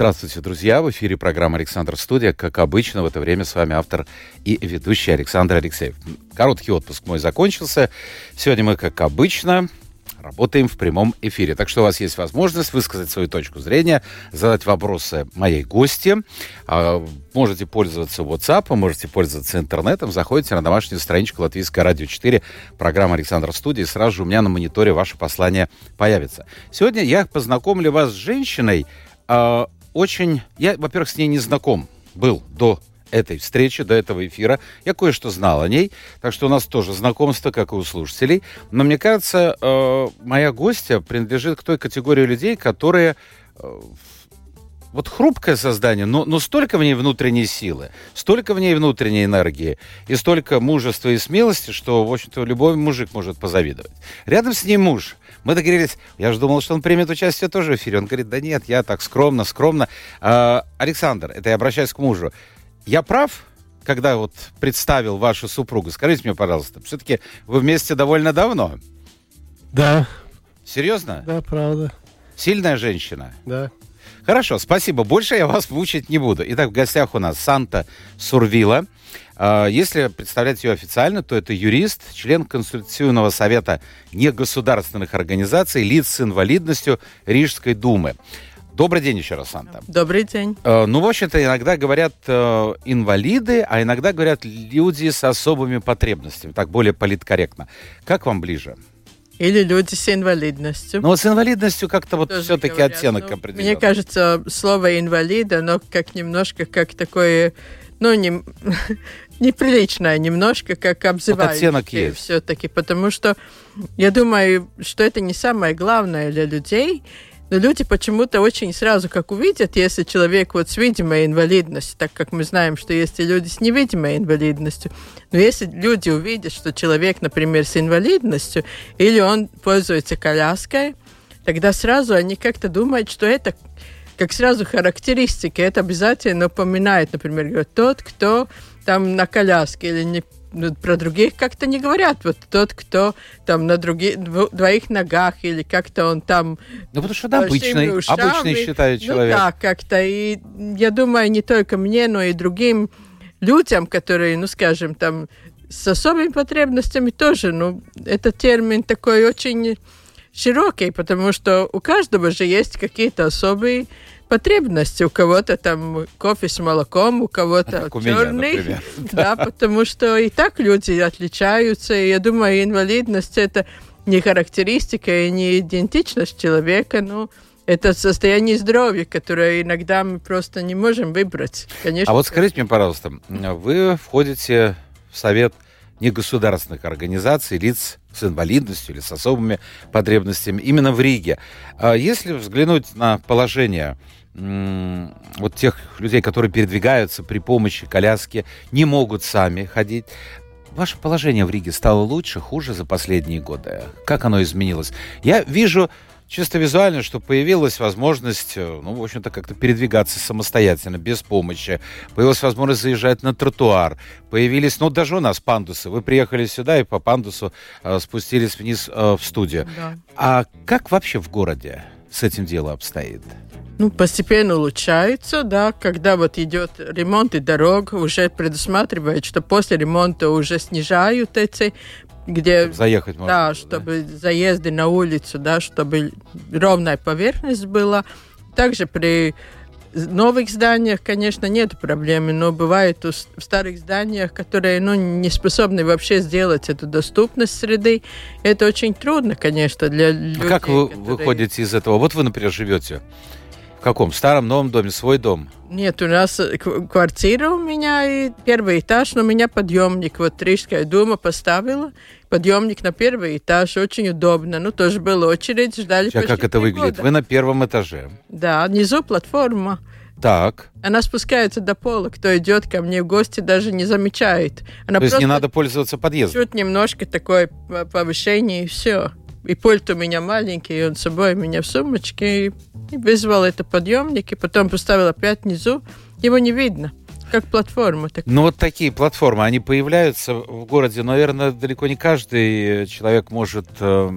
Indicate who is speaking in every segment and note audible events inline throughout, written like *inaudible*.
Speaker 1: Здравствуйте, друзья! В эфире программа «Александр Студия». Как обычно, в это время с вами автор и ведущий Александр Алексеев. Короткий отпуск мой закончился. Сегодня мы, как обычно, работаем в прямом эфире. Так что у вас есть возможность высказать свою точку зрения, задать вопросы моей гости. А, можете пользоваться WhatsApp, можете пользоваться интернетом. Заходите на домашнюю страничку Латвийское радио 4, программа Александр Студии. Сразу же у меня на мониторе ваше послание появится. Сегодня я познакомлю вас с женщиной, а, очень... Я, во-первых, с ней не знаком был до этой встречи, до этого эфира. Я кое-что знал о ней, так что у нас тоже знакомство, как и у слушателей. Но мне кажется, э, моя гостья принадлежит к той категории людей, которые э, вот хрупкое создание, но, но столько в ней внутренней силы, столько в ней внутренней энергии и столько мужества и смелости, что, в общем-то, любой мужик может позавидовать. Рядом с ней муж. Мы договорились, я же думал, что он примет участие тоже в эфире. Он говорит, да нет, я так скромно, скромно. А, Александр, это я обращаюсь к мужу. Я прав, когда вот представил вашу супругу? Скажите мне, пожалуйста, все-таки вы вместе довольно давно.
Speaker 2: Да.
Speaker 1: Серьезно?
Speaker 2: Да, правда.
Speaker 1: Сильная женщина?
Speaker 2: Да.
Speaker 1: Хорошо, спасибо. Больше я вас мучить не буду. Итак, в гостях у нас Санта Сурвила. А, если представлять ее официально, то это юрист, член Конституционного совета негосударственных организаций, лиц с инвалидностью Рижской думы. Добрый день еще раз, Санта.
Speaker 3: Добрый день.
Speaker 1: Э, ну, в общем-то, иногда говорят э, инвалиды, а иногда говорят люди с особыми потребностями. Так более политкорректно. Как вам ближе?
Speaker 3: Или люди с инвалидностью.
Speaker 1: Ну, вот с инвалидностью как-то вот все-таки оттенок ну, определенный.
Speaker 3: Мне кажется, слово инвалида, но как немножко как такое, ну, не, *laughs* неприличное немножко, как обзывающее вот есть. все-таки, потому что я думаю, что это не самое главное для людей, но люди почему-то очень сразу как увидят, если человек вот с видимой инвалидностью, так как мы знаем, что есть и люди с невидимой инвалидностью. Но если люди увидят, что человек, например, с инвалидностью, или он пользуется коляской, тогда сразу они как-то думают, что это как сразу характеристики. Это обязательно напоминает, например, говорят, тот, кто там на коляске или не про других как-то не говорят. Вот тот, кто там на других двоих ногах или как-то он там...
Speaker 1: Ну, потому что это обычный, ушами, обычный считает человек.
Speaker 3: Ну, да, как-то. И я думаю, не только мне, но и другим людям, которые, ну, скажем, там с особыми потребностями тоже, ну, этот термин такой очень широкий, потому что у каждого же есть какие-то особые потребности. У кого-то там кофе с молоком, у кого-то черный.
Speaker 1: Меня, *laughs*
Speaker 3: да, потому что и так люди отличаются. И я думаю, инвалидность это не характеристика и не идентичность человека, но это состояние здоровья, которое иногда мы просто не можем выбрать.
Speaker 1: Конечно. А вот скажите мне, пожалуйста, вы входите в совет негосударственных организаций, лиц с инвалидностью или с особыми потребностями именно в Риге. А если взглянуть на положение вот тех людей, которые передвигаются при помощи коляски, не могут сами ходить. Ваше положение в Риге стало лучше, хуже за последние годы? Как оно изменилось? Я вижу чисто визуально, что появилась возможность, э, ну, в общем-то, как-то передвигаться самостоятельно, без помощи. Появилась возможность заезжать на тротуар. Появились, ну, даже у нас пандусы. Вы приехали сюда и по пандусу э, спустились вниз э, в студию. Да. А как вообще в городе с этим дело обстоит?
Speaker 3: Ну, постепенно улучшается, да, когда вот идет ремонт и дорог, уже предусматривает, что после ремонта уже снижают эти где
Speaker 1: чтобы заехать можно.
Speaker 3: Да, чтобы да? заезды на улицу, да, чтобы ровная поверхность была. Также при новых зданиях, конечно, нет проблемы, но бывает в старых зданиях, которые ну, не способны вообще сделать эту доступность среды. Это очень трудно, конечно, для людей.
Speaker 1: А как вы которые... выходите из этого? Вот вы, например, живете в каком? Старом, новом доме, свой дом?
Speaker 3: Нет, у нас э, квартира у меня и первый этаж, но у меня подъемник. Вот Рижская дума поставила подъемник на первый этаж, очень удобно. Ну, тоже была очередь, ждали
Speaker 1: Сейчас как это выглядит?
Speaker 3: Года.
Speaker 1: Вы на первом этаже?
Speaker 3: Да, внизу платформа.
Speaker 1: Так.
Speaker 3: Она спускается до пола, кто идет ко мне в гости, даже не замечает. Она
Speaker 1: То есть не надо пользоваться подъездом?
Speaker 3: Чуть немножко такое повышение, и все. И пульт у меня маленький, и он с собой у меня в сумочке. И вызвал это подъемник, и потом поставил опять внизу. Его не видно. Как платформа.
Speaker 1: Так. Ну, вот такие платформы, они появляются в городе. Наверное, далеко не каждый человек может э,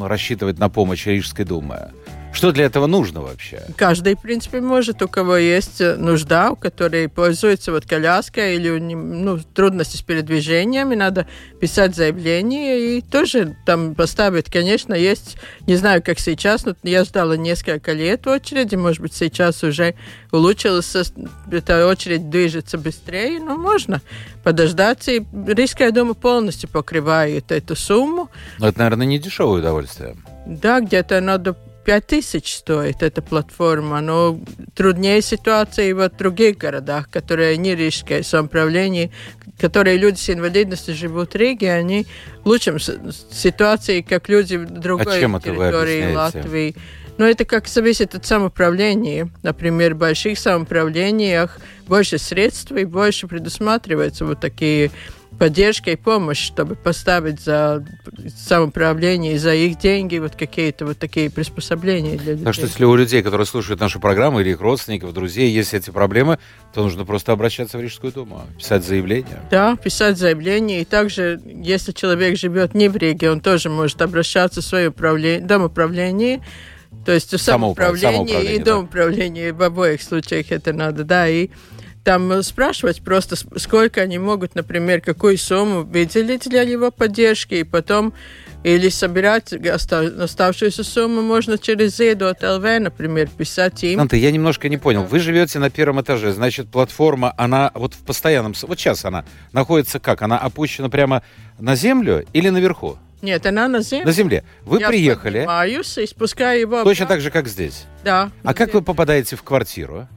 Speaker 1: рассчитывать на помощь Рижской думы. Что для этого нужно вообще?
Speaker 3: Каждый, в принципе, может, у кого есть э, нужда, у которой пользуется вот коляска или ну, трудности с передвижениями, надо писать заявление и тоже там поставить. Конечно, есть, не знаю, как сейчас, но я ждала несколько лет в очереди, может быть, сейчас уже улучшилась, эта очередь движется быстрее, но можно подождать, и Рижская дума полностью покрывает эту сумму.
Speaker 1: Но это, наверное, не дешевое удовольствие.
Speaker 3: Да, где-то надо 5000 стоит эта платформа, но труднее ситуация и в других городах, которые не рижское самоуправление, которые люди с инвалидностью живут в Риге, они в лучшем ситуации, как люди в другой а территории Латвии. Но это как зависит от самоуправления. Например, в больших самоуправлениях больше средств и больше предусматривается вот такие поддержка и помощь, чтобы поставить за самоуправление и за их деньги вот какие-то вот такие приспособления для людей.
Speaker 1: Так что если у людей, которые слушают нашу программу, или их родственников, друзей, есть эти проблемы, то нужно просто обращаться в Рижскую думу, писать заявление.
Speaker 3: Да, писать заявление. И также, если человек живет не в Риге, он тоже может обращаться в свое управление, домоуправление, то есть в самоуправление, самоуправление и домоуправление, да. в обоих случаях это надо, да, и там спрашивать просто, сколько они могут, например, какую сумму выделить для его поддержки, и потом или собирать оставшуюся сумму можно через от ЛВ, например, писать им.
Speaker 1: Анта, я немножко не понял. Вы живете на первом этаже, значит, платформа, она вот в постоянном... Вот сейчас она находится как? Она опущена прямо на землю или наверху?
Speaker 3: Нет, она на земле.
Speaker 1: На земле. Вы
Speaker 3: я
Speaker 1: приехали.
Speaker 3: Я и спускаю его
Speaker 1: Точно так же, как здесь?
Speaker 3: Да.
Speaker 1: А как вы попадаете в квартиру?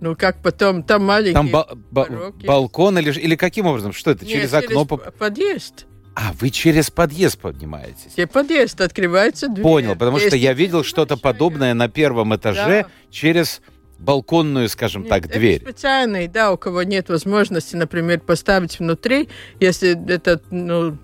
Speaker 3: Ну, как потом, там маленький
Speaker 1: Там ба- ба- балкон или, или каким образом? Что это,
Speaker 3: Нет,
Speaker 1: через окно?
Speaker 3: Через подъезд.
Speaker 1: А, вы через подъезд поднимаетесь?
Speaker 3: Через подъезд открывается дверь.
Speaker 1: Понял, потому Есть что я видел что-то подобное на первом этаже да. через балконную, скажем нет, так, дверь.
Speaker 3: специальный, да, у кого нет возможности, например, поставить внутри, если это, ну,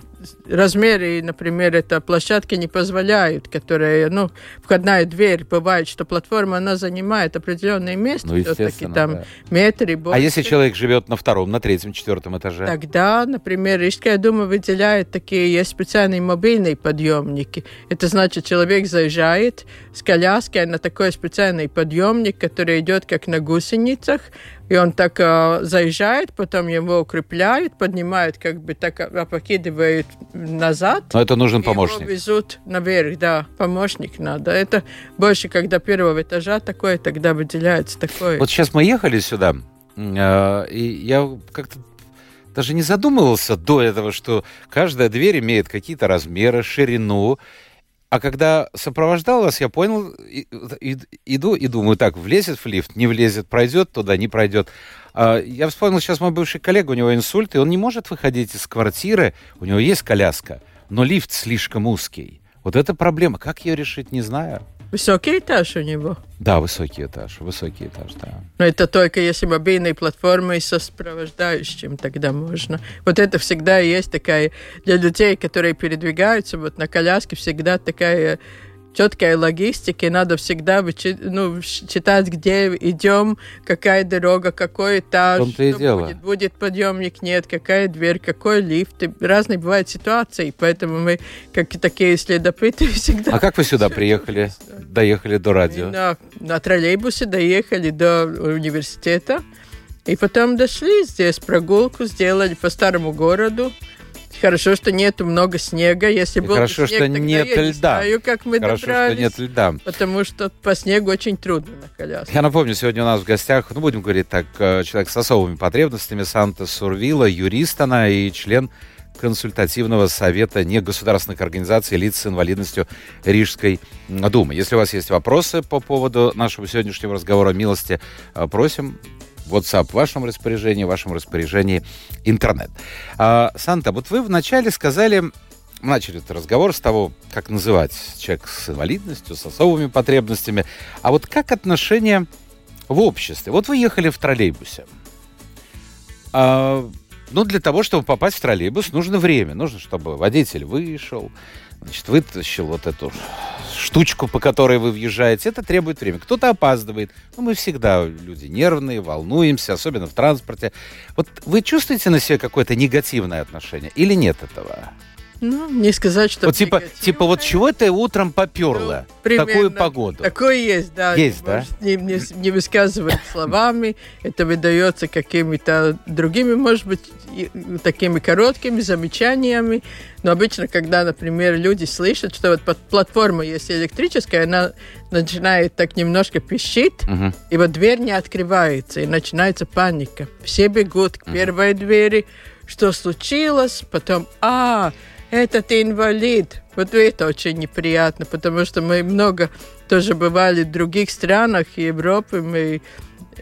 Speaker 3: размеры, например, это площадки не позволяют, которые, ну, входная дверь, бывает, что платформа, она занимает определенное место, ну, все-таки там да. метры больше.
Speaker 1: А если человек живет на втором, на третьем, четвертом этаже?
Speaker 3: Тогда, например, Рижская дума выделяет такие, есть специальные мобильные подъемники. Это значит, человек заезжает с коляской на такой специальный подъемник, который идет как на гусеницах, и он так э, заезжает, потом его укрепляют, поднимают, как бы так опрокидывают назад.
Speaker 1: Но это нужен помощник.
Speaker 3: Его везут наверх, да, помощник надо. Это больше, когда первого этажа такое, тогда выделяется такое.
Speaker 1: Вот сейчас мы ехали сюда, э, и я как-то даже не задумывался до этого, что каждая дверь имеет какие-то размеры, ширину, а когда сопровождал вас, я понял, и, и, иду и думаю, так, влезет в лифт, не влезет, пройдет туда, не пройдет. А, я вспомнил сейчас мой бывший коллега, у него инсульт, и он не может выходить из квартиры, у него есть коляска, но лифт слишком узкий. Вот это проблема. Как ее решить, не знаю.
Speaker 3: Высокий этаж у него?
Speaker 1: Да, высокий этаж, высокий этаж, да.
Speaker 3: Но это только если мобильные платформы со сопровождающим, тогда можно. Вот это всегда есть такая, для людей, которые передвигаются вот на коляске, всегда такая четкой логистики, надо всегда ну, читать, где идем, какая дорога, какой этаж,
Speaker 1: что и дело.
Speaker 3: будет, будет подъемник, нет, какая дверь, какой лифт. И разные бывают ситуации, поэтому мы, как такие следопыты, *laughs* всегда...
Speaker 1: А как вы сюда приехали, доехали до радио?
Speaker 3: На, на троллейбусе доехали до университета, и потом дошли здесь, прогулку сделали по старому городу, Хорошо, что нету много снега. Если был
Speaker 1: Хорошо,
Speaker 3: снег,
Speaker 1: что нет
Speaker 3: я
Speaker 1: льда.
Speaker 3: Не знаю, как мы
Speaker 1: Хорошо,
Speaker 3: добрались,
Speaker 1: что нет льда.
Speaker 3: Потому что по снегу очень трудно на коляске.
Speaker 1: Я напомню, сегодня у нас в гостях, ну, будем говорить так, э, человек с особыми потребностями, Санта Сурвила, юрист она и член консультативного совета негосударственных организаций лиц с инвалидностью Рижской думы. Если у вас есть вопросы по поводу нашего сегодняшнего разговора, милости э, просим WhatsApp в вашем распоряжении, в вашем распоряжении интернет. А, Санта, вот вы вначале сказали, начали этот разговор с того, как называть человек с инвалидностью, с особыми потребностями. А вот как отношение в обществе. Вот вы ехали в троллейбусе. А, ну, для того, чтобы попасть в троллейбус, нужно время. Нужно, чтобы водитель вышел, значит, вытащил вот эту штучку, по которой вы въезжаете. Это требует времени. Кто-то опаздывает. Ну, мы всегда люди нервные, волнуемся, особенно в транспорте. Вот вы чувствуете на себе какое-то негативное отношение или нет этого?
Speaker 3: Ну, не сказать, что...
Speaker 1: Вот типа, типа вот чего ты утром поперло ну, такую погоду?
Speaker 3: Такое есть, да.
Speaker 1: Есть, да?
Speaker 3: Не, не, не высказывать словами, это выдается какими-то другими, может быть, такими короткими замечаниями. Но обычно, когда, например, люди слышат, что вот платформа есть электрическая, она начинает так немножко пищит, угу. и вот дверь не открывается, и начинается паника. Все бегут к первой угу. двери, что случилось, потом, а, этот инвалид. Вот это очень неприятно, потому что мы много тоже бывали в других странах Европы, мы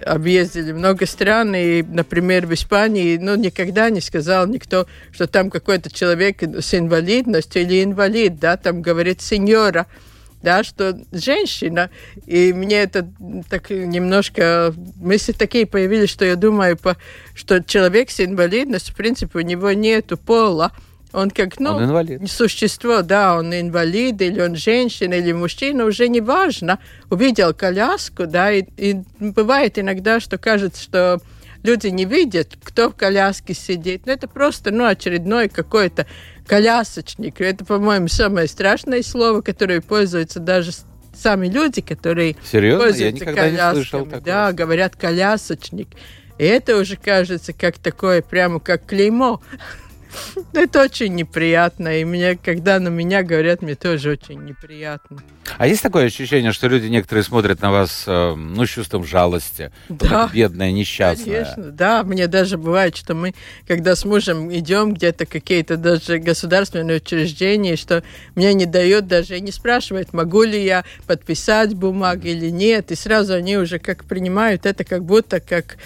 Speaker 3: объездили много стран, и, например, в Испании, ну, никогда не сказал никто, что там какой-то человек с инвалидностью или инвалид, да, там говорит сеньора, да, что женщина, и мне это так немножко, мысли такие появились, что я думаю, что человек с инвалидностью, в принципе, у него нету пола, он как, ну, он инвалид. существо, да, он инвалид, или он женщина, или мужчина, уже не важно. Увидел коляску, да, и, и бывает иногда, что кажется, что люди не видят, кто в коляске сидит. Но это просто, ну, очередной какой-то колясочник. Это, по-моему, самое страшное слово, которое пользуются даже сами люди, которые
Speaker 1: Серьезно? пользуются Я колясками. Не слышал
Speaker 3: да, говорят колясочник. И это уже кажется как такое, прямо как клеймо. Это очень неприятно. И мне, когда на меня говорят, мне тоже очень неприятно.
Speaker 1: А есть такое ощущение, что люди некоторые смотрят на вас, э, ну, с чувством жалости? Да. Бедная, несчастная.
Speaker 3: Конечно, да. Мне даже бывает, что мы, когда с мужем идем где-то какие-то даже государственные учреждения, что мне не дают даже, не спрашивают, могу ли я подписать бумаги или нет. И сразу они уже как принимают это как будто как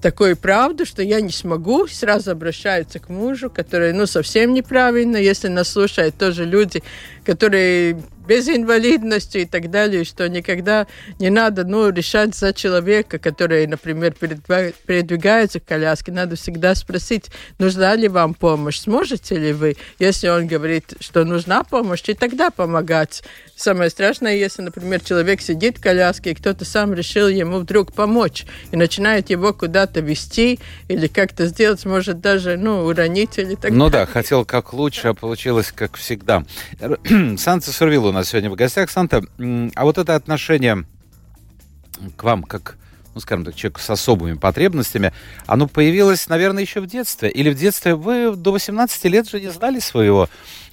Speaker 3: такой правду, что я не смогу, сразу обращаются к мужу, который, ну, совсем неправильно, если нас слушают тоже люди, которые без инвалидности и так далее, что никогда не надо ну, решать за человека, который, например, передвигается в коляске. Надо всегда спросить, нужна ли вам помощь, сможете ли вы. Если он говорит, что нужна помощь, и тогда помогать. Самое страшное, если, например, человек сидит в коляске, и кто-то сам решил ему вдруг помочь, и начинает его куда-то вести, или как-то сделать, может даже, ну, уронить или так
Speaker 1: Ну да, хотел как лучше, а получилось как всегда. *clears throat* Санта Сурвилу нас сегодня в гостях. Санта, а вот это отношение к вам, как, ну, скажем так, человеку с особыми потребностями, оно появилось, наверное, еще в детстве? Или в детстве вы до 18 лет же не знали своего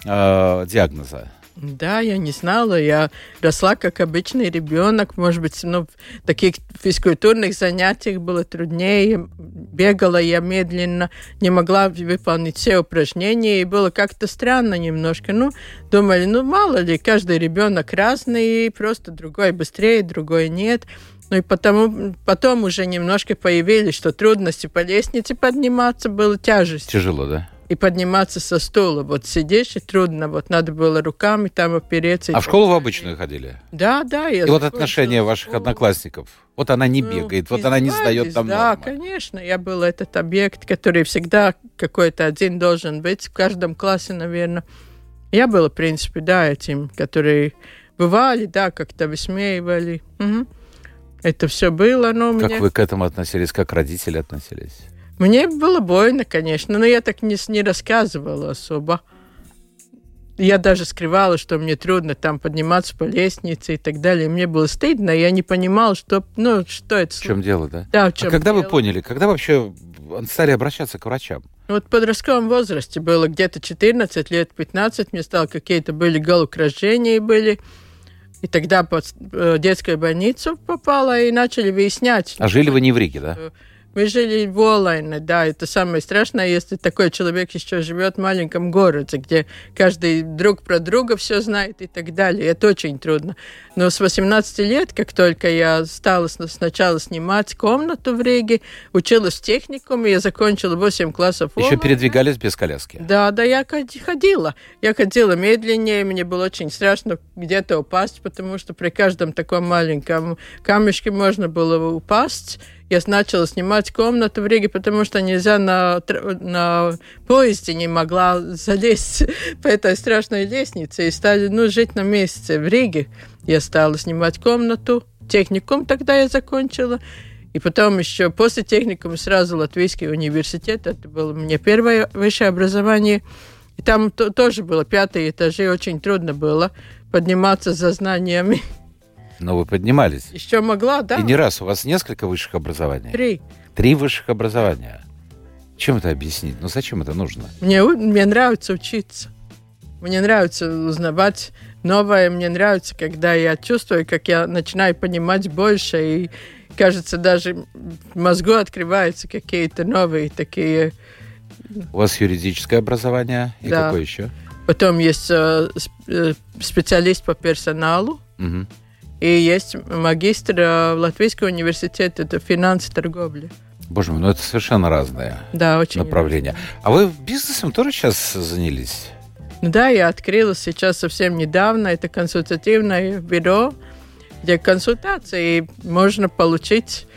Speaker 1: э, диагноза?
Speaker 3: Да, я не знала. Я росла как обычный ребенок. Может быть, ну, в таких физкультурных занятиях было труднее. Бегала я медленно, не могла выполнить все упражнения. И было как-то странно немножко. Ну, думали, ну, мало ли, каждый ребенок разный, просто другой быстрее, другой нет. Ну и потому, потом уже немножко появились, что трудности по лестнице подниматься было тяжесть.
Speaker 1: Тяжело, да?
Speaker 3: И подниматься со стула. Вот сидишь и трудно, вот надо было руками там опереться.
Speaker 1: А в школу в обычную ходили?
Speaker 3: Да, да.
Speaker 1: Я и вот отношения ваших школу. одноклассников? Вот она не ну, бегает, вот она не сдает там
Speaker 3: Да,
Speaker 1: нормы.
Speaker 3: конечно. Я был этот объект, который всегда какой-то один должен быть в каждом классе, наверное. Я была, в принципе, да, этим, которые бывали, да, как-то высмеивали. Угу. Это все было, но
Speaker 1: Как
Speaker 3: мне...
Speaker 1: вы к этому относились, как родители относились?
Speaker 3: Мне было больно, конечно, но я так не, не рассказывала особо. Я даже скрывала, что мне трудно там подниматься по лестнице и так далее. Мне было стыдно, я не понимала, что, ну, что это.
Speaker 1: В чем дело, да?
Speaker 3: Да, в чем
Speaker 1: а когда
Speaker 3: дело.
Speaker 1: вы поняли, когда вообще стали обращаться к врачам?
Speaker 3: Вот в подростковом возрасте было где-то 14 лет, 15, мне стало какие-то были головокружения были. И тогда под э, детскую больницу попала и начали выяснять.
Speaker 1: А жили вы не в Риге, да?
Speaker 3: Мы жили в Олайне, да, это самое страшное, если такой человек еще живет в маленьком городе, где каждый друг про друга все знает и так далее. Это очень трудно. Но с 18 лет, как только я стала сначала снимать комнату в Риге, училась в техникуме, я закончила 8 классов
Speaker 1: Еще передвигались без коляски?
Speaker 3: Да, да, я ходила. Я ходила медленнее, мне было очень страшно где-то упасть, потому что при каждом таком маленьком камешке можно было упасть я начала снимать комнату в Риге, потому что нельзя на, на поезде не могла залезть *laughs* по этой страшной лестнице и стали ну, жить на месте в Риге. Я стала снимать комнату, техникум тогда я закончила, и потом еще после техникума сразу Латвийский университет, это было мне первое высшее образование, и там то, тоже было пятые этажи, очень трудно было подниматься за знаниями. *laughs*
Speaker 1: Но вы поднимались.
Speaker 3: Еще могла, да.
Speaker 1: И не раз. У вас несколько высших образований?
Speaker 3: Три.
Speaker 1: Три высших образования. Чем это объяснить? Ну зачем это нужно?
Speaker 3: Мне, мне нравится учиться. Мне нравится узнавать новое. Мне нравится, когда я чувствую, как я начинаю понимать больше. И, кажется, даже в мозгу открываются какие-то новые такие...
Speaker 1: У вас юридическое образование? И да. какое еще?
Speaker 3: Потом есть э, э специалист по персоналу. Угу. И есть магистр в Латвийском университете, это финансы торговли.
Speaker 1: Боже мой, ну это совершенно разные
Speaker 3: да, очень
Speaker 1: направления. Разные. А вы бизнесом тоже сейчас занялись?
Speaker 3: Ну да, я открыла сейчас совсем недавно. Это консультативное бюро, где консультации можно получить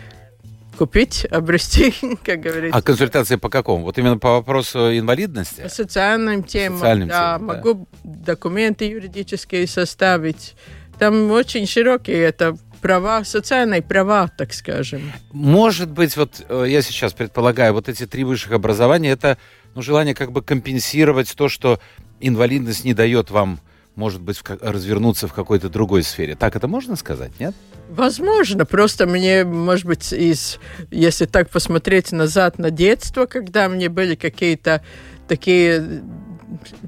Speaker 3: купить, *laughs* обрести, как говорится.
Speaker 1: А консультации по какому? Вот именно по вопросу инвалидности? По
Speaker 3: социальным темам. Социальным да, темам, да. могу документы юридические составить там очень широкие это права, социальные права, так скажем.
Speaker 1: Может быть, вот э, я сейчас предполагаю, вот эти три высших образования, это ну, желание как бы компенсировать то, что инвалидность не дает вам, может быть, в, развернуться в какой-то другой сфере. Так это можно сказать, нет?
Speaker 3: Возможно, просто мне, может быть, из, если так посмотреть назад на детство, когда мне были какие-то такие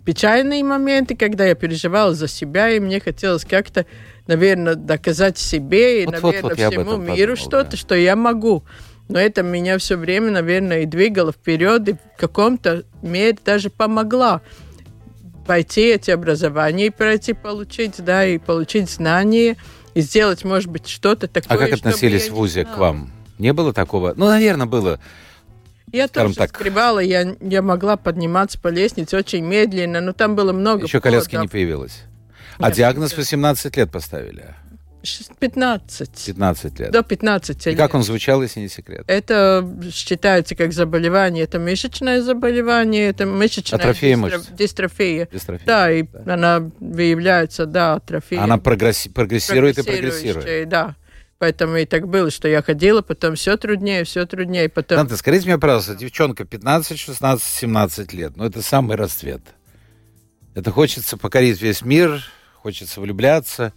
Speaker 3: печальные моменты, когда я переживала за себя, и мне хотелось как-то, наверное, доказать себе и, вот, наверное, вот, вот всему миру что-то, да. что я могу. Но это меня все время, наверное, и двигало вперед, и в каком-то мере даже помогла пойти эти образования и пройти, получить, да, и получить знания, и сделать, может быть, что-то такое.
Speaker 1: А как относились в ВУЗе к вам? Не было такого? Ну, наверное, было
Speaker 3: я тоже так. скребала, я, я могла подниматься по лестнице очень медленно, но там было много
Speaker 1: Еще подов. коляски не появилось. А Нет, диагноз 18 лет поставили?
Speaker 3: 15.
Speaker 1: 15 лет.
Speaker 3: До 15
Speaker 1: лет. И как он звучал, если не секрет?
Speaker 3: Это считается как заболевание. Это мышечное заболевание, это мышечная
Speaker 1: атрофия дистро... мышц.
Speaker 3: дистрофия. дистрофия. Да, и да. она выявляется, да, атрофия.
Speaker 1: Она прогресси... прогрессирует и прогрессирует.
Speaker 3: Да. Поэтому и так было, что я ходила, потом все труднее, все труднее. Потом...
Speaker 1: Данте, скажите мне, пожалуйста, девчонка 15, 16, 17 лет, ну это самый расцвет. Это хочется покорить весь мир, хочется влюбляться.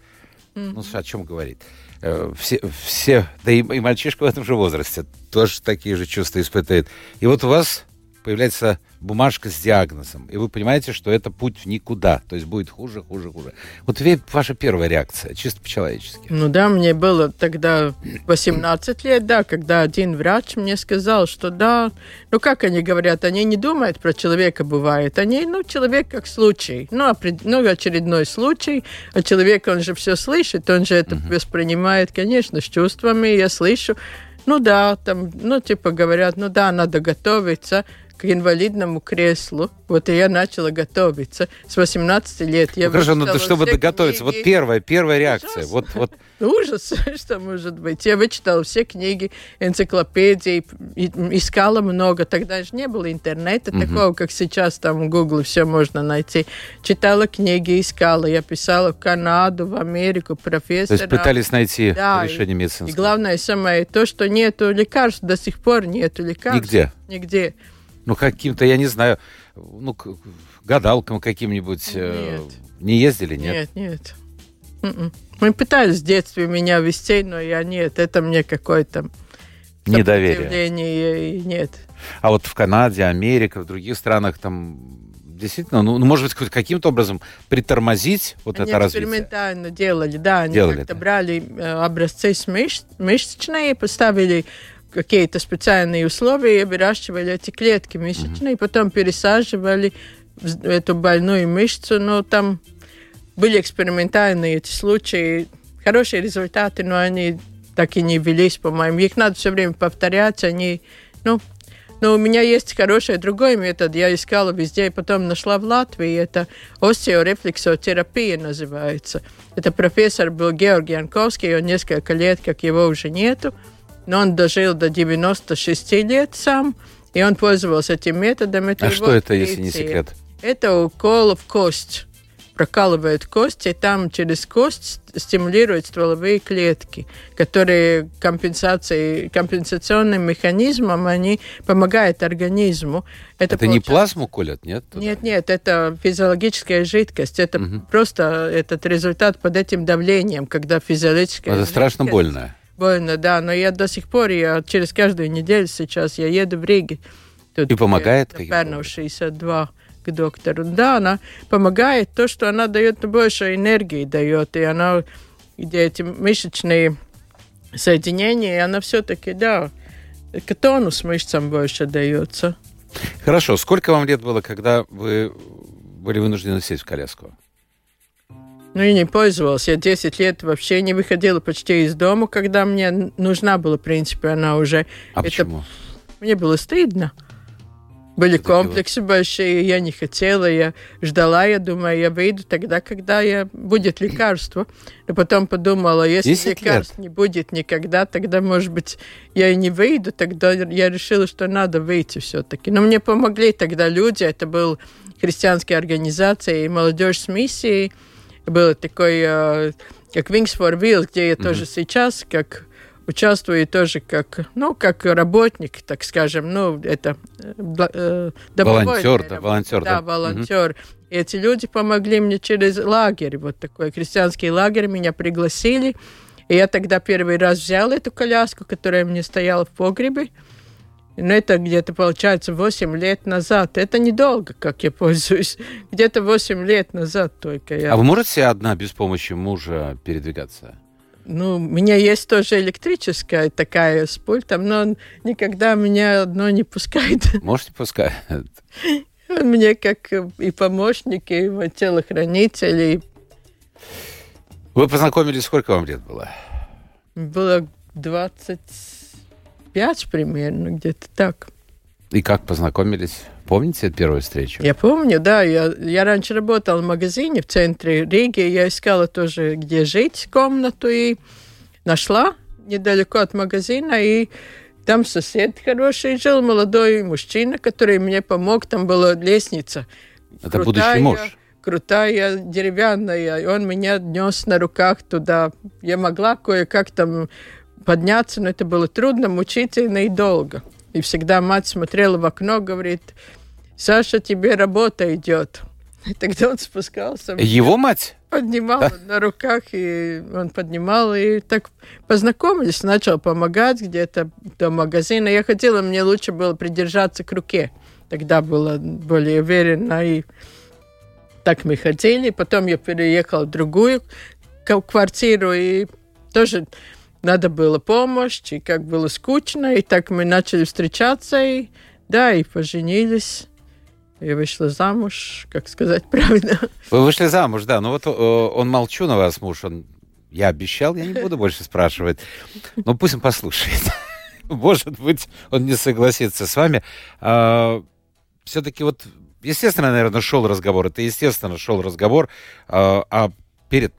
Speaker 1: Mm-hmm. Ну, о чем говорить? Э, все, все, да и, и мальчишка в этом же возрасте тоже такие же чувства испытывает. И вот у вас появляется бумажка с диагнозом, и вы понимаете, что это путь в никуда, то есть будет хуже, хуже, хуже. Вот ваша первая реакция, чисто по-человечески.
Speaker 3: Ну да, мне было тогда 18 лет, да, когда один врач мне сказал, что да, ну как они говорят, они не думают про человека бывает, они, ну, человек как случай, ну, ну очередной случай, а человек, он же все слышит, он же это uh-huh. воспринимает, конечно, с чувствами, я слышу, ну да, там, ну, типа говорят, ну да, надо готовиться, к инвалидному креслу. Вот и я начала готовиться с 18 лет. Я
Speaker 1: ну, хорошо, ну чтобы готовиться, вот первая, первая реакция. Вот, вот. *laughs*
Speaker 3: Ужас, *laughs* что может быть. Я вычитала все книги, энциклопедии, искала много. Тогда же не было интернета угу. такого, как сейчас, там в Google все можно найти. Читала книги, искала. Я писала в Канаду, в Америку, профессора.
Speaker 1: То есть пытались найти да, решение медицинского.
Speaker 3: И главное самое то, что нету лекарств, до сих пор нету лекарств.
Speaker 1: Нигде?
Speaker 3: Нигде
Speaker 1: ну, каким-то, я не знаю, ну, гадалкам каким-нибудь э, не ездили, нет?
Speaker 3: Нет, нет. М-м. Мы пытались в детстве меня вести, но я нет, это мне какое-то
Speaker 1: недоверие.
Speaker 3: Нет.
Speaker 1: А вот в Канаде, Америке, в других странах там действительно, ну, ну может быть, каким-то образом притормозить вот
Speaker 3: они
Speaker 1: это развитие?
Speaker 3: экспериментально делали, да, они делали как-то брали э, образцы мышц, мышечные, поставили какие-то специальные условия выращивали эти клетки мышечные, mm-hmm. потом пересаживали эту больную мышцу, но там были экспериментальные эти случаи, хорошие результаты, но они так и не велись, по-моему. Их надо все время повторять, они, ну, но у меня есть хороший другой метод. Я искала везде и потом нашла в Латвии. Это остеорефлексотерапия называется. Это профессор был Георгий Янковский, он несколько лет, как его уже нету. Но он дожил до 96 лет сам, и он пользовался этим методом.
Speaker 1: Это а что это, если не секрет?
Speaker 3: Это укол в кость прокалывают кость, и там через кость стимулируют стволовые клетки, которые компенсацией, компенсационным механизмом они помогают организму.
Speaker 1: Это, это не плазму колят, нет?
Speaker 3: Туда? Нет, нет, это физиологическая жидкость. Это угу. просто этот результат под этим давлением, когда физиологическая
Speaker 1: Это жидкость... страшно больно.
Speaker 3: Больно, да, но я до сих пор, я через каждую неделю сейчас, я еду в Риге.
Speaker 1: Тут, и помогает?
Speaker 3: Пērnu 62 к доктору. Да, она помогает то, что она дает больше энергии дает, и она, где эти мышечные соединения, она все-таки, да, к тонус мышцам больше дается.
Speaker 1: Хорошо. Сколько вам лет было, когда вы были вынуждены сесть в коляску?
Speaker 3: Ну, и не пользовалась. Я 10 лет вообще не выходила почти из дома, когда мне нужна была, в принципе, она уже...
Speaker 1: А Это... почему?
Speaker 3: Мне было стыдно. Были комплексы большие, я не хотела, я ждала, я думаю, я выйду тогда, когда я, будет лекарство. Но потом подумала, если лекарств лет. не будет никогда, тогда, может быть, я и не выйду, тогда я решила, что надо выйти все-таки. Но мне помогли тогда люди, это был христианская организация и молодежь с миссией, было такой, э, как Wings for Wheels, где я mm-hmm. тоже сейчас, как участвую тоже как, ну, как работник, так скажем, ну, это э,
Speaker 1: э волонтер, да, волонтер,
Speaker 3: да, да. волонтер. Угу. И эти люди помогли мне через лагерь, вот такой крестьянский лагерь, меня пригласили. И я тогда первый раз взял эту коляску, которая мне стояла в погребе. Но это где-то, получается, 8 лет назад. Это недолго, как я пользуюсь. *laughs* Где-то 8 лет назад только я.
Speaker 1: А вы можете одна без помощи мужа передвигаться?
Speaker 3: Ну, у меня есть тоже электрическая такая с пультом, но он никогда меня одно не пускает. *laughs*
Speaker 1: Можете пускать?
Speaker 3: Он мне как и помощник, и телохранитель. И...
Speaker 1: Вы познакомились, сколько вам лет было?
Speaker 3: Было 25 примерно, где-то так.
Speaker 1: И как познакомились? Помните первую встречу?
Speaker 3: Я помню, да. Я, я раньше работала в магазине в центре Риги. Я искала тоже, где жить, комнату. И нашла недалеко от магазина. И там сосед хороший жил, молодой мужчина, который мне помог. Там была лестница.
Speaker 1: Это крутая, будущий муж?
Speaker 3: Крутая, деревянная. И он меня нес на руках туда. Я могла кое-как там подняться, но это было трудно, мучительно и долго. И всегда мать смотрела в окно, говорит, Саша, тебе работа идет. И тогда он спускался.
Speaker 1: Его мать?
Speaker 3: Поднимал на руках, и он поднимал, и так познакомились, начал помогать где-то до магазина. Я хотела, мне лучше было придержаться к руке. Тогда было более уверенно, и так мы ходили. Потом я переехала в другую квартиру, и тоже надо было помощь, и как было скучно, и так мы начали встречаться, и да, и поженились. И вышла замуж, как сказать *laughs* правильно.
Speaker 1: Вы вышли замуж, да. Ну вот он молчу на вас, муж, он... Я обещал, я не буду больше спрашивать. Ну пусть он послушает. *laughs* Может быть, он не согласится с вами. А, все-таки вот, естественно, наверное, шел разговор. Это, естественно, шел разговор. А, а перед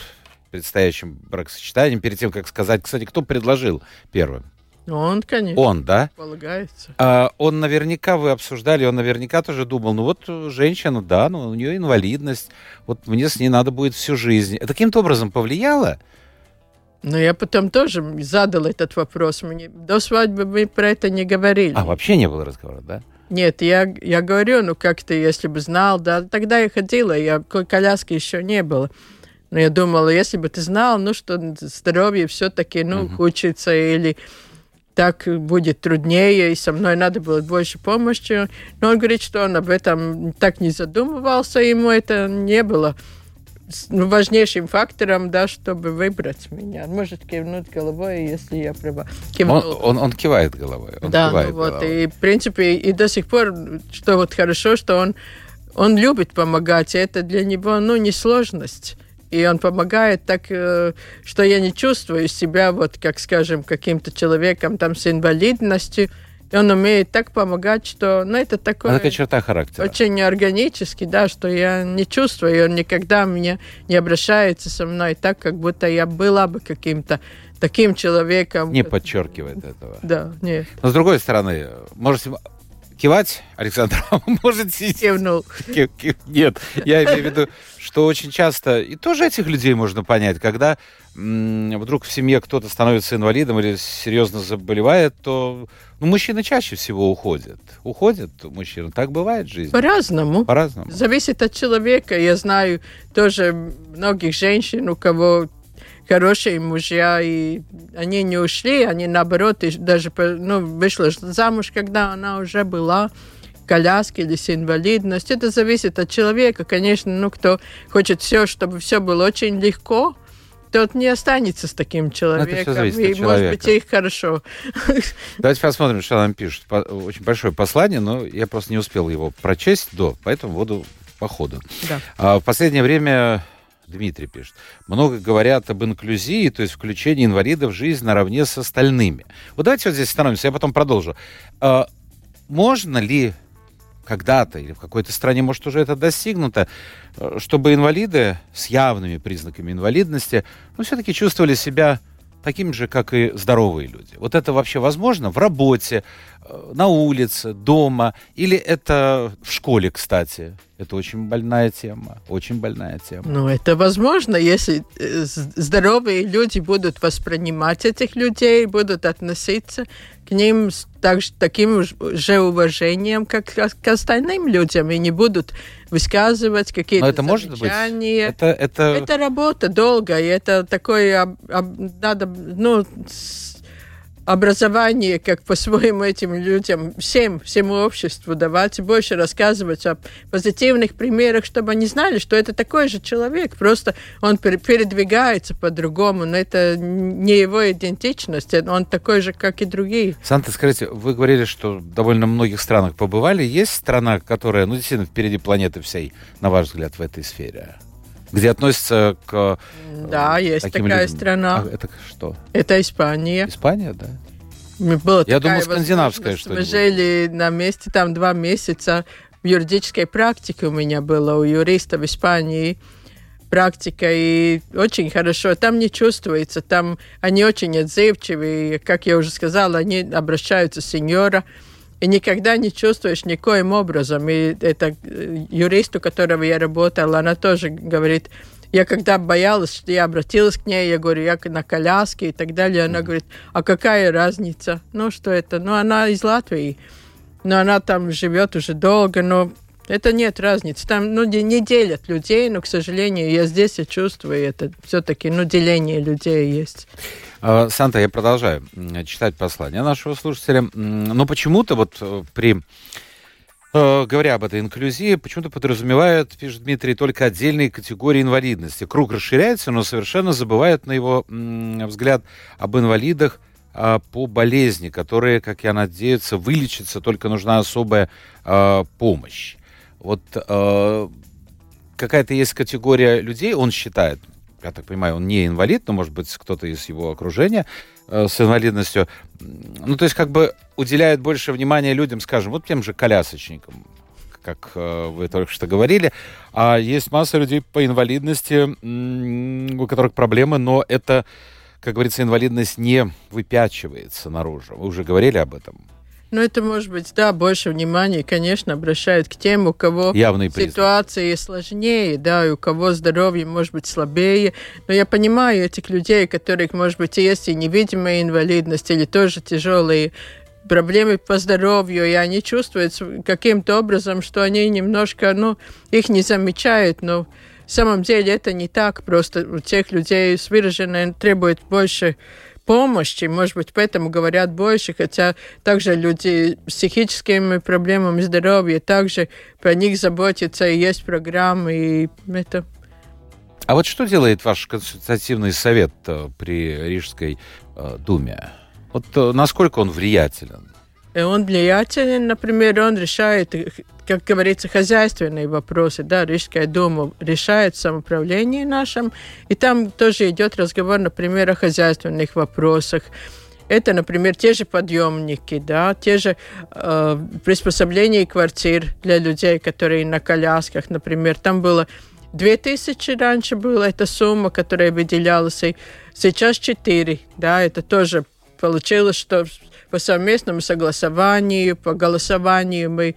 Speaker 1: предстоящим бракосочетанием, перед тем, как сказать, кстати, кто предложил первым?
Speaker 3: Он, конечно.
Speaker 1: Он, да?
Speaker 3: Полагается.
Speaker 1: А, он наверняка, вы обсуждали, он наверняка тоже думал, ну вот женщина, да, ну у нее инвалидность, вот мне с ней надо будет всю жизнь. Это каким-то образом повлияло?
Speaker 3: Ну, я потом тоже задал этот вопрос. Мне до свадьбы мы про это не говорили.
Speaker 1: А, вообще не было разговора, да?
Speaker 3: Нет, я, я говорю, ну как ты, если бы знал, да, тогда я ходила, я коляски еще не было. Но я думала, если бы ты знал, ну, что здоровье все-таки, ну, uh-huh. учится или так будет труднее, и со мной надо было больше помощи. Но он говорит, что он об этом так не задумывался, ему это не было ну, важнейшим фактором, да, чтобы выбрать меня. Может кивнуть головой, если я права.
Speaker 1: Кивнул. Он, он, он кивает головой. Он
Speaker 3: да,
Speaker 1: кивает
Speaker 3: ну вот, головой. и в принципе, и до сих пор, что вот хорошо, что он, он любит помогать, и это для него, ну, не сложность и он помогает так, э, что я не чувствую себя, вот, как скажем, каким-то человеком там с инвалидностью, и он умеет так помогать, что, ну, это такое...
Speaker 1: А такая черта характера.
Speaker 3: Очень органически, да, что я не чувствую, и он никогда мне не обращается со мной так, как будто я была бы каким-то таким человеком.
Speaker 1: Не подчеркивает этого.
Speaker 3: Да, нет.
Speaker 1: Но с другой стороны, можете кивать, Александр, *laughs* а можете...
Speaker 3: Кивнул.
Speaker 1: Нет, я имею в виду, что очень часто, и тоже этих людей можно понять, когда вдруг в семье кто-то становится инвалидом или серьезно заболевает, то ну, мужчины чаще всего уходят. Уходят мужчины. Так бывает в жизни.
Speaker 3: По-разному.
Speaker 1: По-разному.
Speaker 3: Зависит от человека. Я знаю тоже многих женщин, у кого хорошие мужья, и они не ушли, они наоборот, и даже ну, вышла замуж, когда она уже была коляски или с инвалидностью. Это зависит от человека. Конечно, ну, кто хочет все, чтобы все было очень легко, тот не останется с таким человеком. Это и, может быть, их хорошо.
Speaker 1: Давайте посмотрим, что нам пишут. Очень большое послание, но я просто не успел его прочесть до, поэтому буду по ходу. Да. А, в последнее время Дмитрий пишет. Много говорят об инклюзии, то есть включении инвалидов в жизнь наравне с остальными. Вот давайте вот здесь остановимся, я потом продолжу. А, можно ли когда-то или в какой-то стране, может, уже это достигнуто, э, чтобы инвалиды с явными признаками инвалидности, ну, все-таки чувствовали себя такими же, как и здоровые люди. Вот это вообще возможно в работе, на улице, дома, или это в школе, кстати? Это очень больная тема, очень больная тема.
Speaker 3: Ну, это возможно, если э, здоровые люди будут воспринимать этих людей, будут относиться к ним с так, таким же уважением, как к остальным людям, и не будут высказывать какие-то это замечания.
Speaker 1: Может быть. Это, это...
Speaker 3: это работа долгая, это такое, надо, ну, образование, как по-своему этим людям, всем, всему обществу давать, больше рассказывать о позитивных примерах, чтобы они знали, что это такой же человек, просто он передвигается по-другому, но это не его идентичность, он такой же, как и другие.
Speaker 1: Санта, скажите, вы говорили, что в довольно многих странах побывали. Есть страна, которая, ну, действительно, впереди планеты всей, на ваш взгляд, в этой сфере? Где относятся к...
Speaker 3: Э, да, есть такая людям. страна.
Speaker 1: А это что?
Speaker 3: Это Испания.
Speaker 1: Испания, да.
Speaker 3: Была
Speaker 1: Я думаю, скандинавская
Speaker 3: что-нибудь. Мы жили на месте там два месяца. В юридической практике у меня было, у юриста в Испании практика, и очень хорошо. Там не чувствуется, там они очень отзывчивые, как я уже сказала, они обращаются с сеньора, и никогда не чувствуешь никоим образом. И это э, юрист, у которого я работала, она тоже говорит, я когда боялась, что я обратилась к ней, я говорю, я на коляске и так далее, она говорит, а какая разница? Ну, что это? Ну, она из Латвии, но она там живет уже долго, но это нет разницы. Там ну, не делят людей, но, к сожалению, я здесь я чувствую это. Все-таки ну, деление людей есть.
Speaker 1: А, Санта, я продолжаю читать послание нашего слушателя. Но почему-то вот э, при э, говоря об этой инклюзии, почему-то подразумевают, пишет Дмитрий, только отдельные категории инвалидности. Круг расширяется, но совершенно забывает на его взгляд об инвалидах а, по болезни, которые, как я надеюсь, вылечиться, только нужна особая а, помощь. Вот какая-то есть категория людей, он считает, я так понимаю, он не инвалид, но, может быть, кто-то из его окружения э, с инвалидностью. Ну, то есть, как бы уделяет больше внимания людям, скажем, вот тем же колясочникам, как э, вы только что говорили. А есть масса людей по инвалидности, у которых проблемы, но это, как говорится, инвалидность не выпячивается наружу. Вы уже говорили об этом.
Speaker 3: Ну, это может быть, да, больше внимания, конечно, обращают к тем, у кого Явный ситуации признак. сложнее, да, и у кого здоровье может быть слабее. Но я понимаю этих людей, которых, может быть, есть и невидимая инвалидность, или тоже тяжелые проблемы по здоровью, и они чувствуют каким-то образом, что они немножко, ну, их не замечают, но в самом деле это не так, просто у тех людей с выраженной требует больше помощи, может быть, поэтому говорят больше, хотя также люди с психическими проблемами здоровья, также про них заботятся, и есть программы, и это
Speaker 1: А вот что делает ваш консультативный совет э, при Рижской э, думе? Вот э, насколько он влиятелен?
Speaker 3: Он влиятелен, например, он решает, как говорится, хозяйственные вопросы, да, Рижская дума решает самоуправление нашем, и там тоже идет разговор, например, о хозяйственных вопросах. Это, например, те же подъемники, да, те же э, приспособления квартир для людей, которые на колясках, например. Там было 2000 раньше была эта сумма, которая выделялась, и сейчас 4, да, это тоже получилось, что по совместному согласованию, по голосованию мы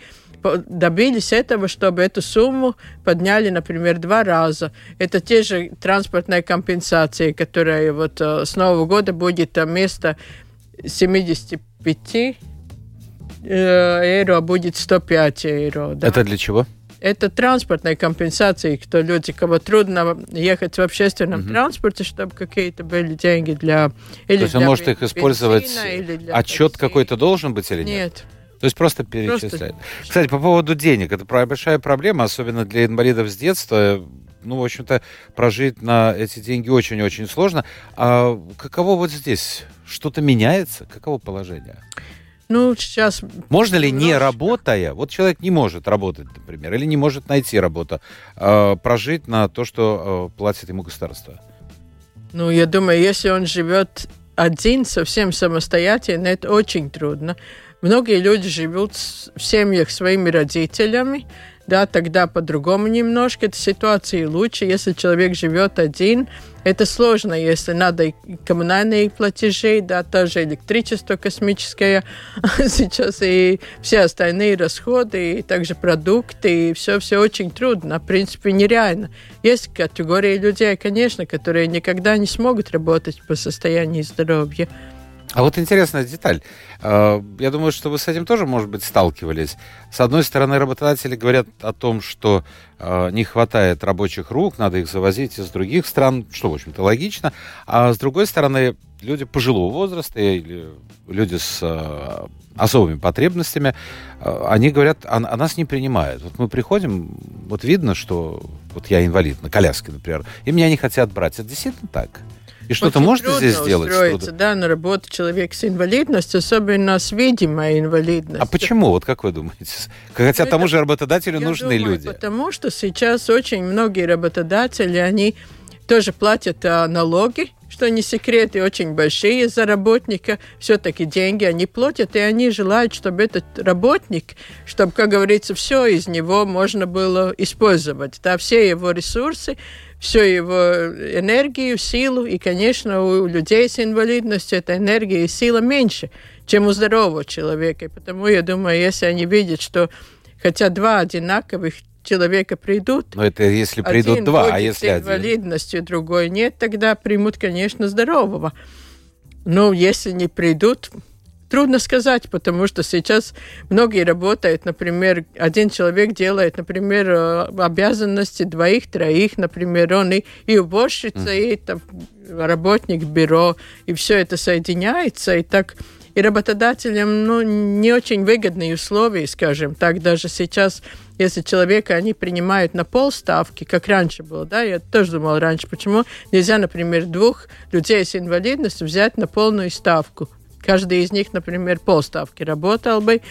Speaker 3: добились этого, чтобы эту сумму подняли, например, два раза. Это те же транспортные компенсации, которые вот э, с Нового года будет вместо 75 э, евро будет 105 евро.
Speaker 1: Да? Это для чего?
Speaker 3: Это транспортные компенсации, кто люди, кого трудно ехать в общественном угу. транспорте, чтобы какие-то были деньги для...
Speaker 1: Или То есть он может их использовать... Отчет какой-то должен быть или нет?
Speaker 3: Нет.
Speaker 1: То есть просто перечислять. Просто... Кстати, по поводу денег, это большая проблема, особенно для инвалидов с детства. Ну, в общем-то, прожить на эти деньги очень-очень сложно. А каково вот здесь? Что-то меняется? Каково положение?
Speaker 3: Ну, сейчас...
Speaker 1: Можно ли, не работая, вот человек не может работать, например, или не может найти работу, э, прожить на то, что э, платит ему государство?
Speaker 3: Ну, я думаю, если он живет один, совсем самостоятельно, это очень трудно. Многие люди живут в семьях своими родителями, да, тогда по-другому немножко, эта ситуация лучше. Если человек живет один, это сложно, если надо и коммунальные платежи, да, тоже электричество космическое *laughs* сейчас, и все остальные расходы, и также продукты, и все-все очень трудно, в принципе, нереально. Есть категории людей, конечно, которые никогда не смогут работать по состоянию здоровья.
Speaker 1: А вот интересная деталь. А, я думаю, что вы с этим тоже, может быть, сталкивались. С одной стороны, работодатели говорят о том, что а, не хватает рабочих рук, надо их завозить из других стран, что, в общем-то, логично. А с другой стороны, люди пожилого возраста или люди с а, особыми потребностями, они говорят, а, а нас не принимают. Вот мы приходим, вот видно, что вот я инвалид на коляске, например, и меня не хотят брать. Это действительно так? И что-то можно здесь сделать?
Speaker 3: устроиться, да, на работу человек с инвалидностью, особенно с видимой инвалидностью.
Speaker 1: А почему? Вот как вы думаете? Хотя Это, тому же работодателю нужны
Speaker 3: думаю,
Speaker 1: люди.
Speaker 3: Потому что сейчас очень многие работодатели, они тоже платят а, налоги, что не секрет, и очень большие за работника. Все-таки деньги они платят, и они желают, чтобы этот работник, чтобы, как говорится, все из него можно было использовать. Да, все его ресурсы, всю его энергию, силу. И, конечно, у людей с инвалидностью эта энергия и сила меньше, чем у здорового человека. И потому я думаю, если они видят, что хотя два одинаковых человека придут.
Speaker 1: Но это если придут один два, а если
Speaker 3: с инвалидностью, один? другой нет, тогда примут, конечно, здорового. Но если не придут, Трудно сказать, потому что сейчас многие работают, например, один человек делает, например, э, обязанности двоих, троих, например, он и, и уборщица, mm. и там, работник бюро, и все это соединяется, и так и работодателям ну, не очень выгодные условия, скажем так, даже сейчас, если человека они принимают на полставки, как раньше было, да, я тоже думала раньше, почему нельзя, например, двух людей с инвалидностью взять на полную ставку, Каждый из них, например, полставки работал бы,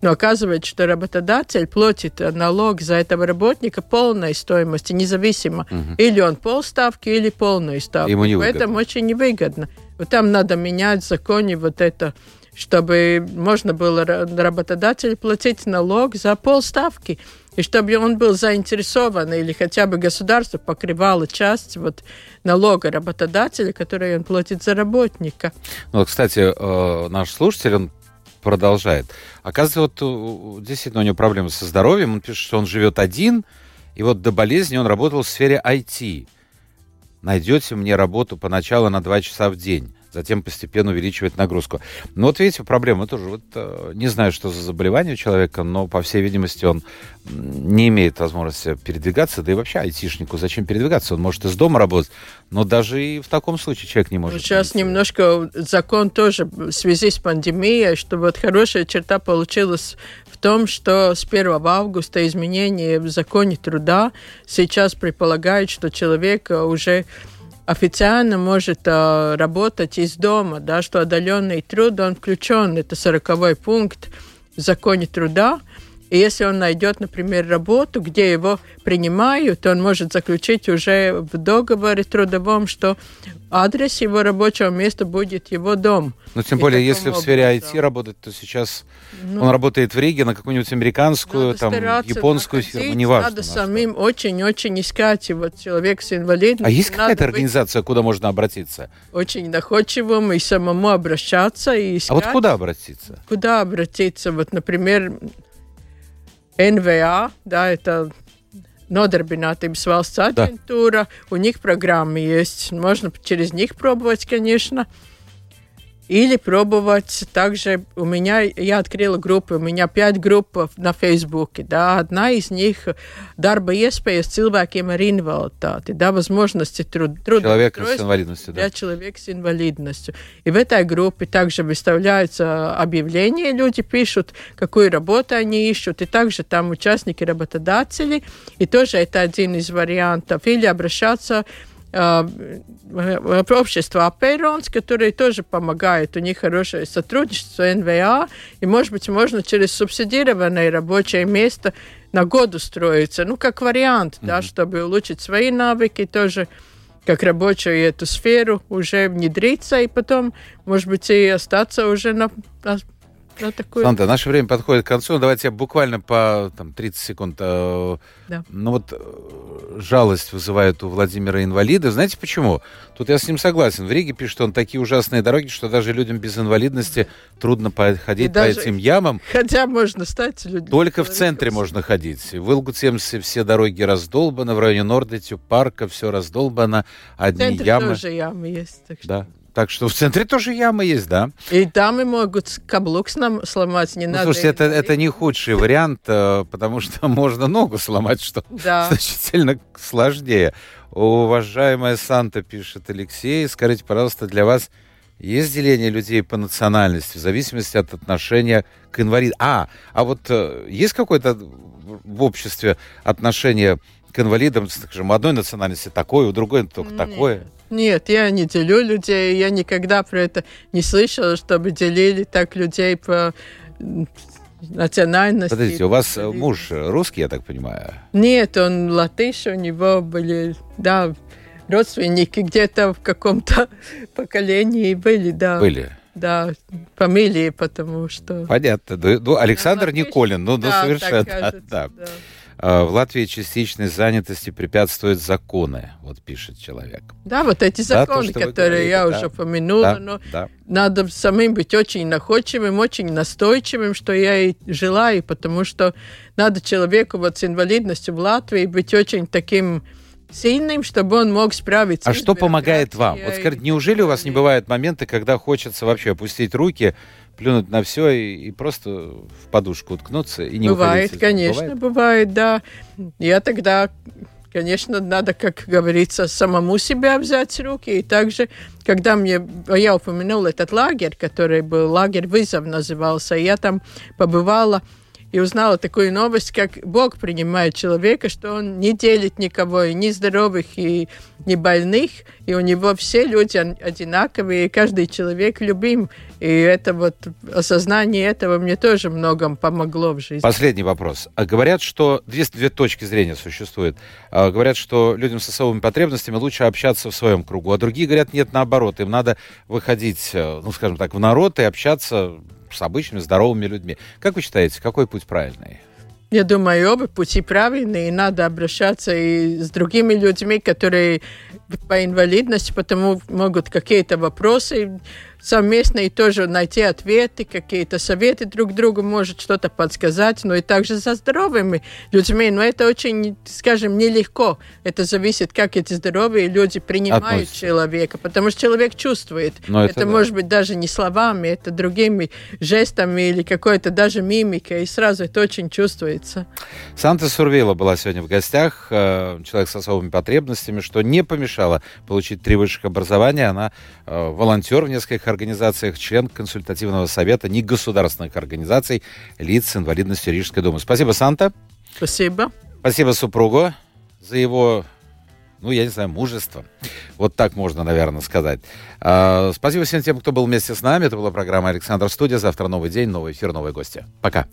Speaker 3: но оказывается, что работодатель платит налог за этого работника полной стоимости, независимо, угу. или он полставки, или полную ставку. Ему не Поэтому очень невыгодно. Вот там надо менять в законе вот это чтобы можно было работодатель платить налог за полставки, и чтобы он был заинтересован, или хотя бы государство покрывало часть вот, налога работодателя, который он платит за работника.
Speaker 1: Ну, кстати, э, наш слушатель, он продолжает. Оказывается, вот действительно у него проблемы со здоровьем. Он пишет, что он живет один, и вот до болезни он работал в сфере IT. Найдете мне работу поначалу на два часа в день затем постепенно увеличивать нагрузку. Но вот видите, проблема тоже. Вот, э, не знаю, что за заболевание у человека, но, по всей видимости, он не имеет возможности передвигаться, да и вообще айтишнику зачем передвигаться? Он может из дома работать, но даже и в таком случае человек не может.
Speaker 3: Сейчас найти. немножко закон тоже в связи с пандемией, что вот хорошая черта получилась в том, что с 1 августа изменения в законе труда сейчас предполагают, что человек уже официально может э, работать из дома, да, что отдаленный труд, он включен, это сороковой пункт в законе труда, и если он найдет, например, работу, где его принимают, он может заключить уже в договоре трудовом, что адрес его рабочего места будет его дом.
Speaker 1: Но тем более, если в сфере IT работать, то сейчас ну, он работает в Риге на какую-нибудь американскую, там, японскую фирму, неважно.
Speaker 3: Надо самим очень-очень искать. И вот человек с инвалидностью.
Speaker 1: А есть какая-то организация, куда можно обратиться?
Speaker 3: Очень находчивым и самому обращаться. И искать.
Speaker 1: А вот куда обратиться?
Speaker 3: Куда обратиться? Вот, например, НВА, да, это Nodarbinātības valsts агентура, да. у них программы есть, можно через них пробовать, конечно. Или пробовать также, у меня, я открыла группы, у меня пять групп на Фейсбуке, да, одна из них darba iespējas cilvēkiem ar invaliditāti, да, возможности труд, труда.
Speaker 1: Человека с инвалидностью,
Speaker 3: да. Для человека с инвалидностью. И в этой группе также выставляются объявления, люди пишут, какую работу они ищут, и также там участники работодатели, и тоже это один из вариантов. Или обращаться общество Аперонс, которые тоже помогают. У них хорошее сотрудничество НВА, и, может быть, можно через субсидированное рабочее место на год устроиться, ну, как вариант, mm-hmm. да, чтобы улучшить свои навыки тоже как рабочую эту сферу уже внедриться и потом, может быть, и остаться уже на,
Speaker 1: да, такое... Санта, наше время подходит к концу. Давайте я буквально по там, 30 секунд. Э, да. Ну вот э, жалость вызывает у Владимира инвалида. Знаете почему? Тут я с ним согласен. В Риге пишет, что он такие ужасные дороги, что даже людям без инвалидности трудно ходить по этим ямам.
Speaker 3: Хотя можно стать
Speaker 1: людьми. Только в центре можно ходить. В Илгутемсе все дороги раздолбаны, в районе Нордетю парка все раздолбано, одни
Speaker 3: в
Speaker 1: ямы.
Speaker 3: тоже ямы есть. Так что...
Speaker 1: Да. Так что в центре тоже ямы есть, да?
Speaker 3: И там и могут каблук сломать, не ну, надо.
Speaker 1: Слушайте, это, это не худший вариант, э, потому что *laughs* можно ногу сломать, что да. *laughs* значительно сложнее. Уважаемая Санта, пишет Алексей, скажите, пожалуйста, для вас есть деление людей по национальности в зависимости от отношения к инвалидам? А, а вот э, есть какое-то в обществе отношение к инвалидам, скажем, одной национальности такое, у другой только Нет. такое?
Speaker 3: Нет, я не делю людей, я никогда про это не слышала, чтобы делили так людей по национальности.
Speaker 1: Подождите, у вас муж русский, я так понимаю?
Speaker 3: Нет, он латыш, у него были, да, родственники где-то в каком-то *laughs* поколении были, да.
Speaker 1: Были?
Speaker 3: Да, фамилии, потому что...
Speaker 1: Понятно. Ну, Александр Николин, ну, ну да, совершенно, *laughs* кажется, да. да. А, в Латвии частичной занятости препятствуют законы, вот пишет человек.
Speaker 3: Да, вот эти законы, да, то, которые я да, уже упомянула, да, но да. надо самим быть очень находчивым, очень настойчивым, что я и желаю, потому что надо человеку вот с инвалидностью в Латвии быть очень таким сильным, чтобы он мог справиться.
Speaker 1: А что помогает вам? Вот скажите, неужели у вас не бывают моменты, когда хочется вообще опустить руки, плюнуть на все и, и просто в подушку уткнуться и не
Speaker 3: Бывает, уходить. конечно, бывает? бывает, да. Я тогда, конечно, надо, как говорится, самому себя взять руки. И также, когда мне, я упомянул этот лагерь, который был, лагерь вызов назывался, я там побывала, и узнала такую новость, как Бог принимает человека, что он не делит никого, и ни здоровых, и ни больных, и у него все люди одинаковые, и каждый человек любим. И это вот осознание этого мне тоже многом помогло в жизни.
Speaker 1: Последний вопрос. А говорят, что две, две точки зрения существуют. А говорят, что людям с особыми потребностями лучше общаться в своем кругу, а другие говорят, нет, наоборот, им надо выходить, э, ну, скажем так, в народ и общаться с обычными здоровыми людьми. Как вы считаете, какой путь правильный?
Speaker 3: Я думаю, оба пути правильные, и надо обращаться и с другими людьми, которые по инвалидности, потому могут какие-то вопросы совместно и тоже найти ответы, какие-то советы друг другу, может что-то подсказать, но и также за здоровыми людьми. Но это очень, скажем, нелегко. Это зависит, как эти здоровые люди принимают Относится. человека, потому что человек чувствует. Но это это да. может быть даже не словами, это другими жестами или какой-то даже мимикой, и сразу это очень чувствуется.
Speaker 1: Санта Сурвила была сегодня в гостях, э, человек с особыми потребностями, что не помешало получить три высших образования. Она э, волонтер в нескольких организациях, член консультативного совета негосударственных организаций лиц с инвалидностью Рижской думы. Спасибо, Санта.
Speaker 3: Спасибо.
Speaker 1: Спасибо супругу за его ну, я не знаю, мужество. Вот так можно, наверное, сказать. А, спасибо всем тем, кто был вместе с нами. Это была программа «Александр Студия». Завтра новый день, новый эфир, новые гости. Пока.